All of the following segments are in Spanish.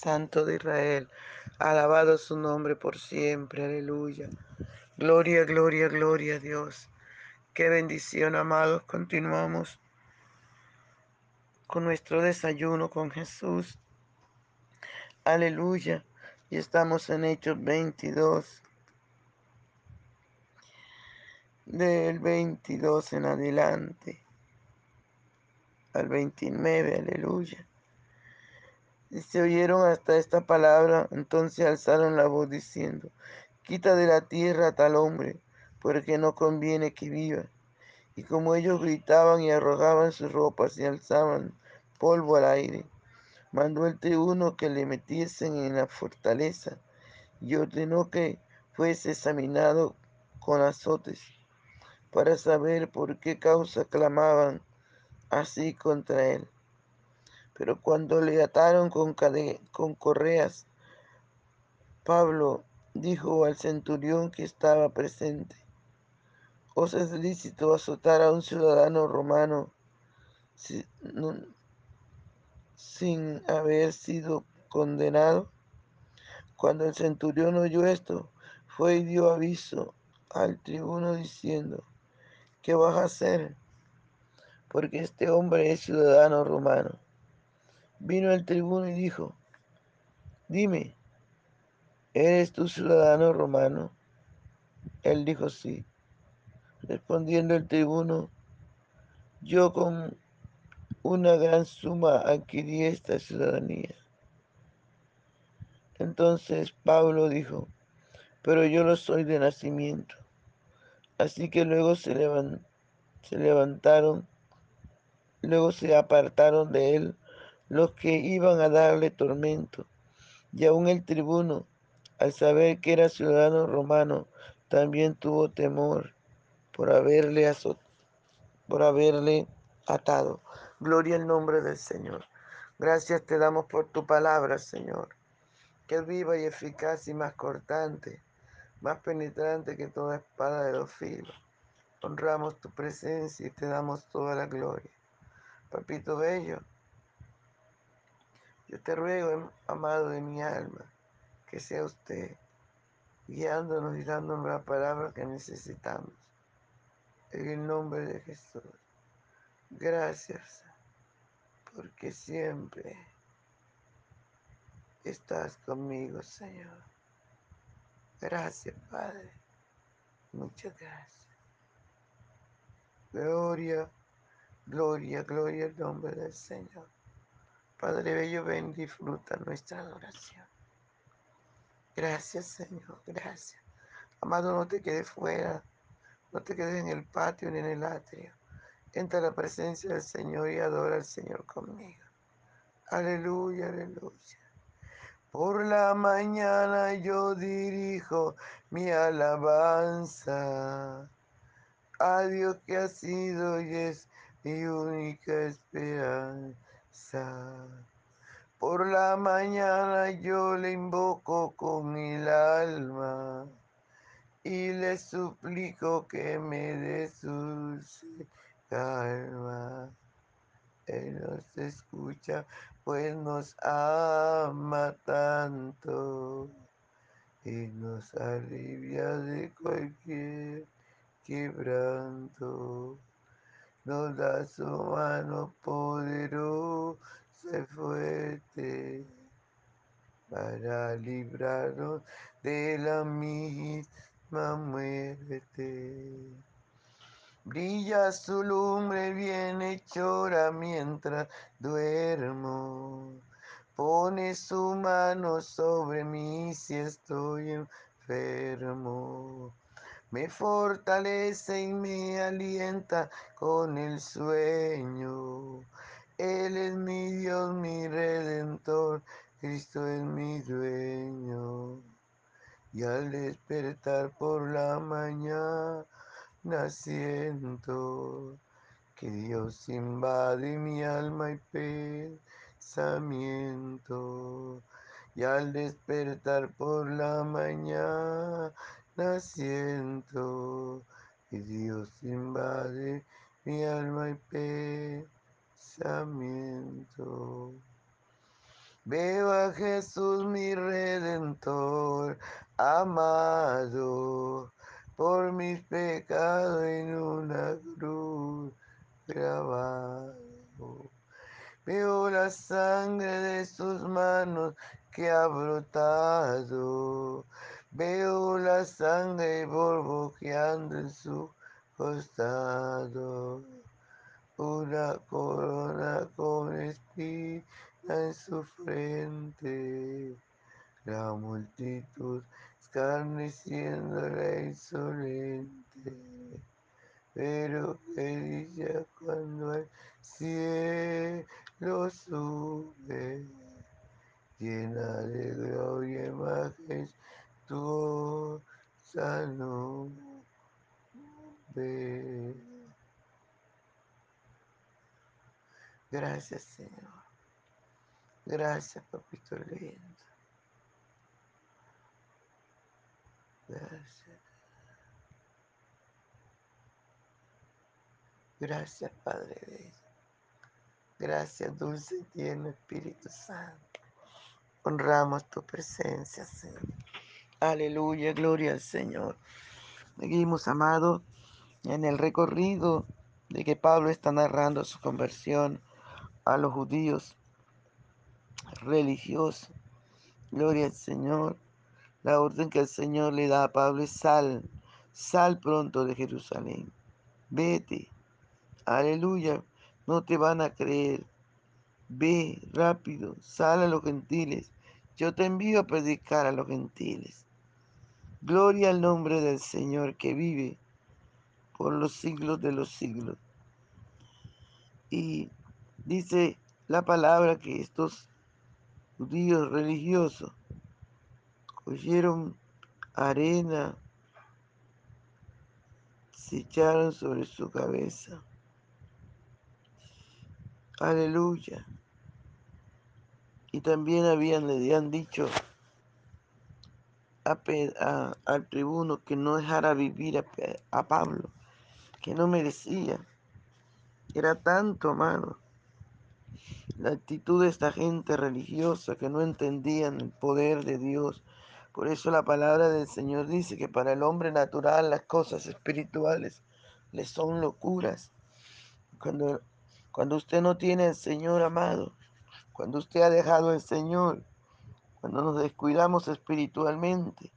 Santo de Israel. Alabado su nombre por siempre. Aleluya. Gloria, gloria, gloria a Dios. Qué bendición, amados. Continuamos con nuestro desayuno con Jesús. Aleluya. Y estamos en Hechos 22. Del 22 en adelante al 29. Aleluya. Y se oyeron hasta esta palabra, entonces alzaron la voz diciendo, quita de la tierra a tal hombre, porque no conviene que viva. Y como ellos gritaban y arrojaban sus ropas y alzaban polvo al aire, mandó el tribuno que le metiesen en la fortaleza y ordenó que fuese examinado con azotes para saber por qué causa clamaban así contra él. Pero cuando le ataron con, correas, Pablo dijo al centurión que estaba presente, ¿os es lícito azotar a un ciudadano romano sin haber sido condenado? Cuando el centurión oyó esto, fue y dio aviso al tribuno diciendo, ¿qué vas a hacer? Porque este hombre es ciudadano romano. Vino el tribuno y dijo, dime, ¿eres tú ciudadano romano? Él dijo, sí. Respondiendo el tribuno, yo con una gran suma adquirí esta ciudadanía. Entonces Pablo dijo, pero yo lo soy de nacimiento. Así que luego se, se levantaron, luego se apartaron de él los que iban a darle tormento. Y aún el tribuno, al saber que era ciudadano romano, también tuvo temor por haberle, por haberle atado. Gloria al nombre del Señor. Gracias te damos por tu palabra, Señor, que es viva y eficaz y más cortante, más penetrante que toda espada de dos filos. Honramos tu presencia y te damos toda la gloria. Papito Bello, yo te ruego, amado de mi alma, que sea usted guiándonos y dándonos la palabra que necesitamos. En el nombre de Jesús. Gracias, porque siempre estás conmigo, Señor. Gracias, Padre. Muchas gracias. Gloria, gloria, gloria al nombre del Señor. Padre Bello, ven, disfruta nuestra adoración. Gracias, Señor, gracias. Amado, no te quedes fuera, no te quedes en el patio ni en el atrio. Entra a la presencia del Señor y adora al Señor conmigo. Aleluya, aleluya. Por la mañana yo dirijo mi alabanza a Dios que ha sido y es mi única esperanza. Por la mañana yo le invoco con el alma y le suplico que me dé su calma. Él nos escucha, pues nos ama tanto y nos alivia de cualquier quebranto nos da su mano poderosa y fuerte para librarnos de la misma muerte. Brilla su lumbre bien hechora mientras duermo. Pone su mano sobre mí si estoy enfermo me fortalece y me alienta con el sueño. Él es mi Dios, mi redentor, Cristo es mi dueño. Y al despertar por la mañana siento que Dios invade mi alma y pensamiento. Y al despertar por la mañana siento y Dios invade mi alma y pensamiento. Veo a Jesús mi redentor, amado por mis pecados en una cruz grabado. Veo la sangre de sus manos que ha brotado. Veo la sangre borboqueando en su costado. Una corona con espina en su frente. La multitud escarneciendo la insolente. Pero que cuando al cielo sube, llena de gloria y majestuosa nube. Gracias, Señor. Gracias, papito lindo. Gracias. Gracias, Padre Bello. Gracias, dulce y tierno Espíritu Santo. Honramos tu presencia, Señor. Aleluya, gloria al Señor. Seguimos, amados, en el recorrido de que Pablo está narrando su conversión a los judíos religiosos. Gloria al Señor. La orden que el Señor le da a Pablo es sal, sal pronto de Jerusalén. Vete. Aleluya. No te van a creer. Ve rápido, sal a los gentiles. Yo te envío a predicar a los gentiles. Gloria al nombre del Señor que vive por los siglos de los siglos. Y dice la palabra que estos judíos religiosos cogieron arena, se echaron sobre su cabeza. Aleluya. Y también habían, le habían dicho al tribuno que no dejara vivir a, Pablo, que no merecía. Era tanto, amado, la actitud de esta gente religiosa que no entendían el poder de Dios. Por eso la palabra del Señor dice que para el hombre natural las cosas espirituales le son locuras. Cuando, cuando usted no tiene al Señor amado, cuando usted ha dejado al Señor, cuando nos descuidamos espiritualmente,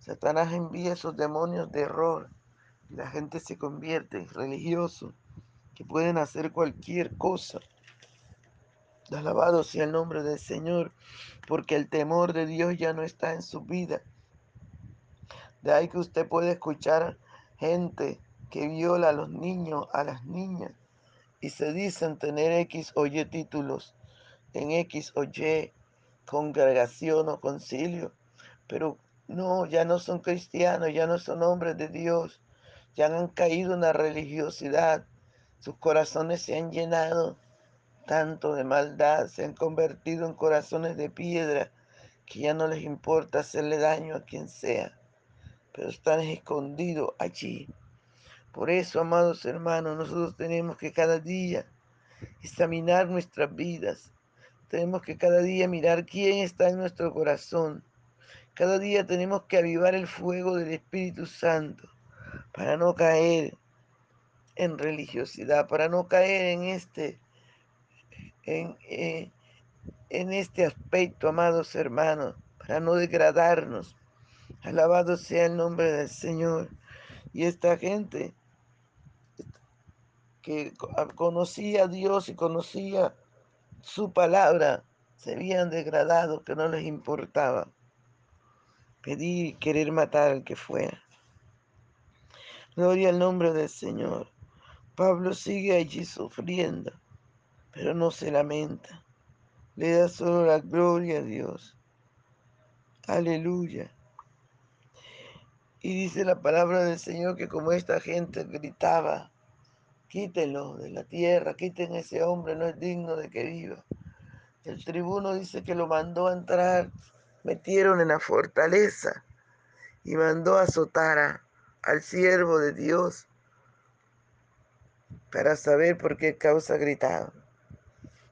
Satanás envía esos demonios de error y la gente se convierte en religioso, que pueden hacer cualquier cosa. Alabado sea el nombre del Señor, porque el temor de Dios ya no está en su vida. De ahí que usted puede escuchar gente que viola a los niños, a las niñas, y se dicen tener X o Y títulos en X o Y congregación o concilio, pero no, ya no son cristianos, ya no son hombres de Dios, ya han caído en la religiosidad, sus corazones se han llenado tanto de maldad, se han convertido en corazones de piedra que ya no les importa hacerle daño a quien sea, pero están escondidos allí. Por eso, amados hermanos, nosotros tenemos que cada día examinar nuestras vidas. Tenemos que cada día mirar quién está en nuestro corazón. Cada día tenemos que avivar el fuego del Espíritu Santo para no caer en religiosidad, para no caer en este en, eh, en este aspecto, amados hermanos, para no degradarnos. Alabado sea el nombre del Señor. Y esta gente que conocía a Dios y conocía su palabra, se habían degradado, que no les importaba pedir y querer matar al que fuera. Gloria al nombre del Señor. Pablo sigue allí sufriendo, pero no se lamenta. Le da solo la gloria a Dios. Aleluya. Y dice la palabra del Señor que como esta gente gritaba, quítenlo de la tierra, quiten ese hombre, no es digno de que viva. El tribuno dice que lo mandó a entrar, metieron en la fortaleza y mandó a azotar al siervo de Dios para saber por qué causa gritaba.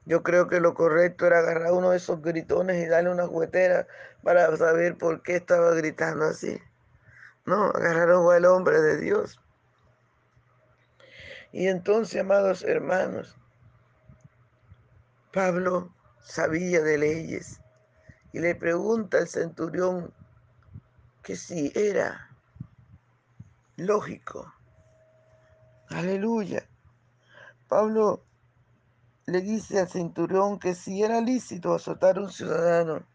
Yo creo que lo correcto era agarrar uno de esos gritones y darle una juguetera para saber por qué estaba gritando así. No, agarraron al hombre de Dios. Y entonces, amados hermanos, Pablo sabía de leyes y le pregunta al centurión que si era lógico. Aleluya. Pablo le dice al centurión que si era lícito azotar a un ciudadano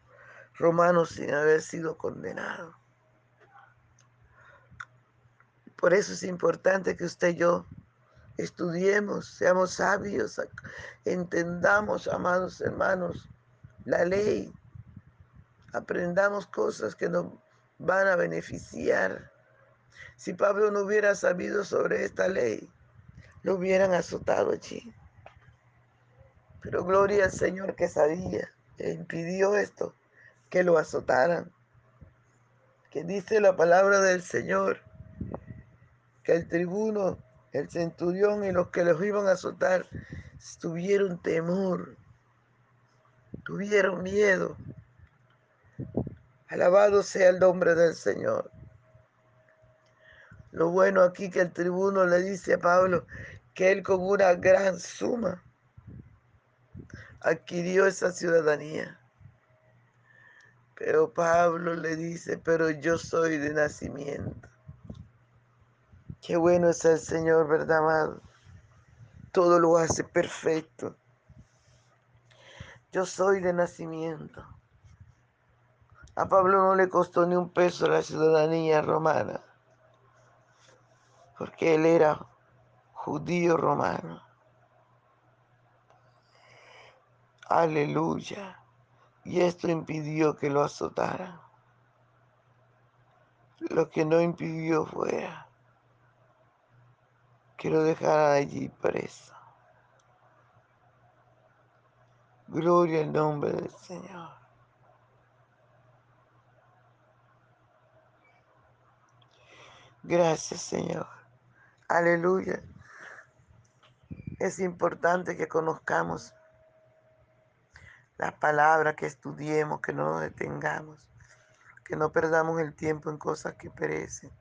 romano sin haber sido condenado. Por eso es importante que usted y yo estudiemos, seamos sabios, entendamos, amados hermanos, la ley, aprendamos cosas que nos van a beneficiar. Si Pablo no hubiera sabido sobre esta ley, lo hubieran azotado allí. Pero gloria al Señor que sabía, que impidió esto, que lo azotaran. Que dice la palabra del Señor, que el tribuno, el centurión y los que los iban a azotar tuvieron temor, tuvieron miedo. Alabado sea el nombre del Señor. Lo bueno aquí que el tribuno le dice a Pablo que él con una gran suma adquirió esa ciudadanía. Pero Pablo le dice, pero yo soy de nacimiento. Qué bueno es el Señor, ¿verdad, amado? Todo lo hace perfecto. Yo soy de nacimiento. A Pablo no le costó ni un peso la ciudadanía romana, porque él era judío romano. Aleluya. Y esto impidió que lo azotaran. Lo que no impidió fuera que lo dejaran allí preso. Gloria al nombre del Señor. Gracias, Señor. Aleluya. Es importante que conozcamos la palabra, que estudiemos, que no nos detengamos, que no perdamos el tiempo en cosas que perecen,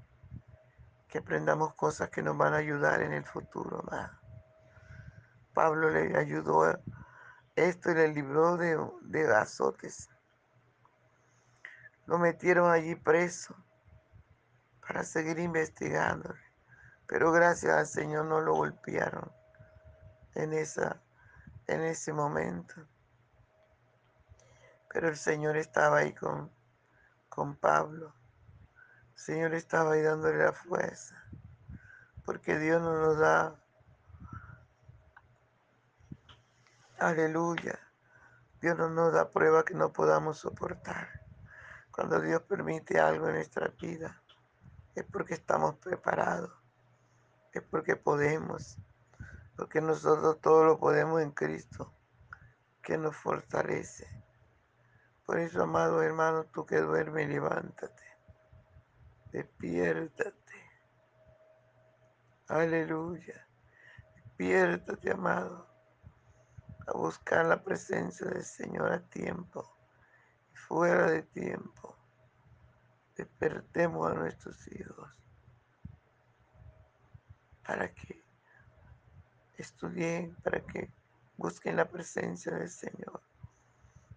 que aprendamos cosas que nos van a ayudar en el futuro. Pablo le ayudó a esto y le libró de, de azotes. Lo metieron allí preso para seguir investigando. Pero gracias al Señor no lo golpearon en, esa, en ese momento. Pero el Señor estaba ahí con, con Pablo. Señor estaba ahí dándole la fuerza. Porque Dios no nos da. Aleluya. Dios no nos da prueba que no podamos soportar. Cuando Dios permite algo en nuestra vida, es porque estamos preparados. Es porque podemos. Porque nosotros todo lo podemos en Cristo, que nos fortalece. Por eso, amado hermano, tú que duermes, levántate. Despiértate. Aleluya. Despiértate, amado, a buscar la presencia del Señor a tiempo y fuera de tiempo. Despertemos a nuestros hijos para que estudien, para que busquen la presencia del Señor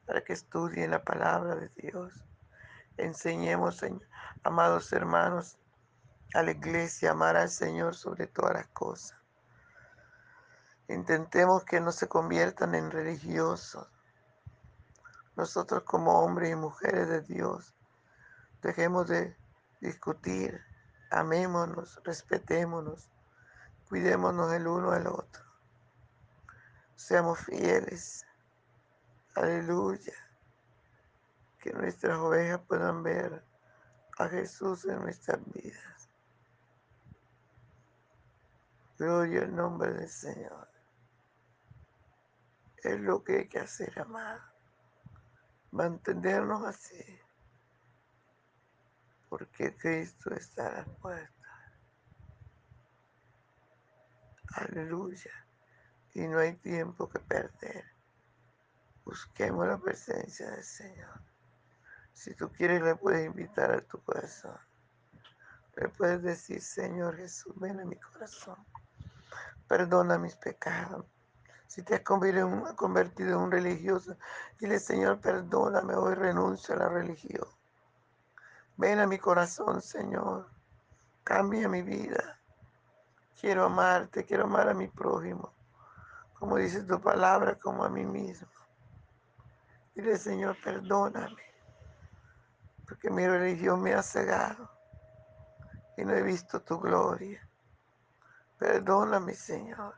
para que estudien la palabra de Dios. Enseñemos, amados hermanos, a la iglesia amar al Señor sobre todas las cosas. Intentemos que no se conviertan en religiosos. Nosotros como hombres y mujeres de Dios, dejemos de discutir, amémonos, respetémonos, cuidémonos el uno al otro. Seamos fieles Aleluya. Que nuestras ovejas puedan ver a Jesús en nuestras vidas. Gloria al nombre del Señor. Es lo que hay que hacer, amado. Mantenernos así. Porque Cristo está a la puerta. Aleluya. Y no hay tiempo que perder. Busquemos la presencia del Señor. Si tú quieres, le puedes invitar a tu corazón. Le puedes decir, Señor Jesús, ven a mi corazón. Perdona mis pecados. Si te has convertido en un religioso, dile, Señor, perdóname, hoy renuncio a la religión. Ven a mi corazón, Señor. Cambia mi vida. Quiero amarte, quiero amar a mi prójimo. Como dice tu palabra, como a mí mismo. Dile, Señor, perdóname. Porque mi religión me ha cegado. Y no he visto tu gloria. Perdóname, Señor.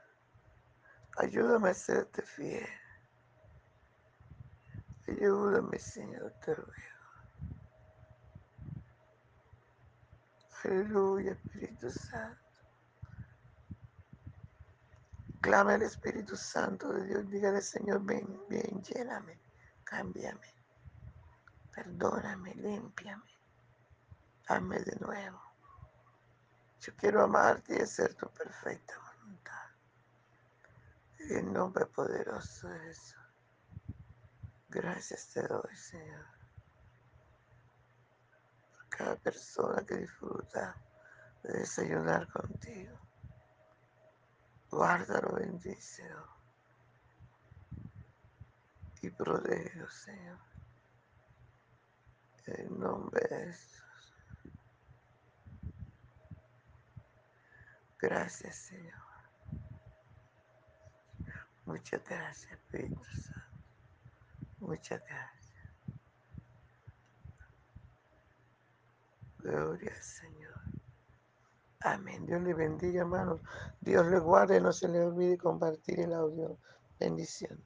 Ayúdame a serte fiel. Ayúdame, Señor, te ruego. Aleluya, Espíritu Santo. Clama al Espíritu Santo de Dios. Dígale, Señor, ven, ven, lléname, cámbiame, perdóname, límpiame, hazme de nuevo. Yo quiero amarte y hacer tu perfecta voluntad. En el nombre poderoso de Jesús. Gracias te doy, Señor. Por cada persona que disfruta de desayunar contigo. Guárdalo, bendícelo. Y protégelo, Señor. En nombre de Jesús. Gracias, Señor. Muchas gracias, Espíritu Santo. Muchas gracias. Gloria al Señor. Amén. Dios le bendiga, hermanos. Dios le guarde. No se le olvide compartir el audio. Bendiciones.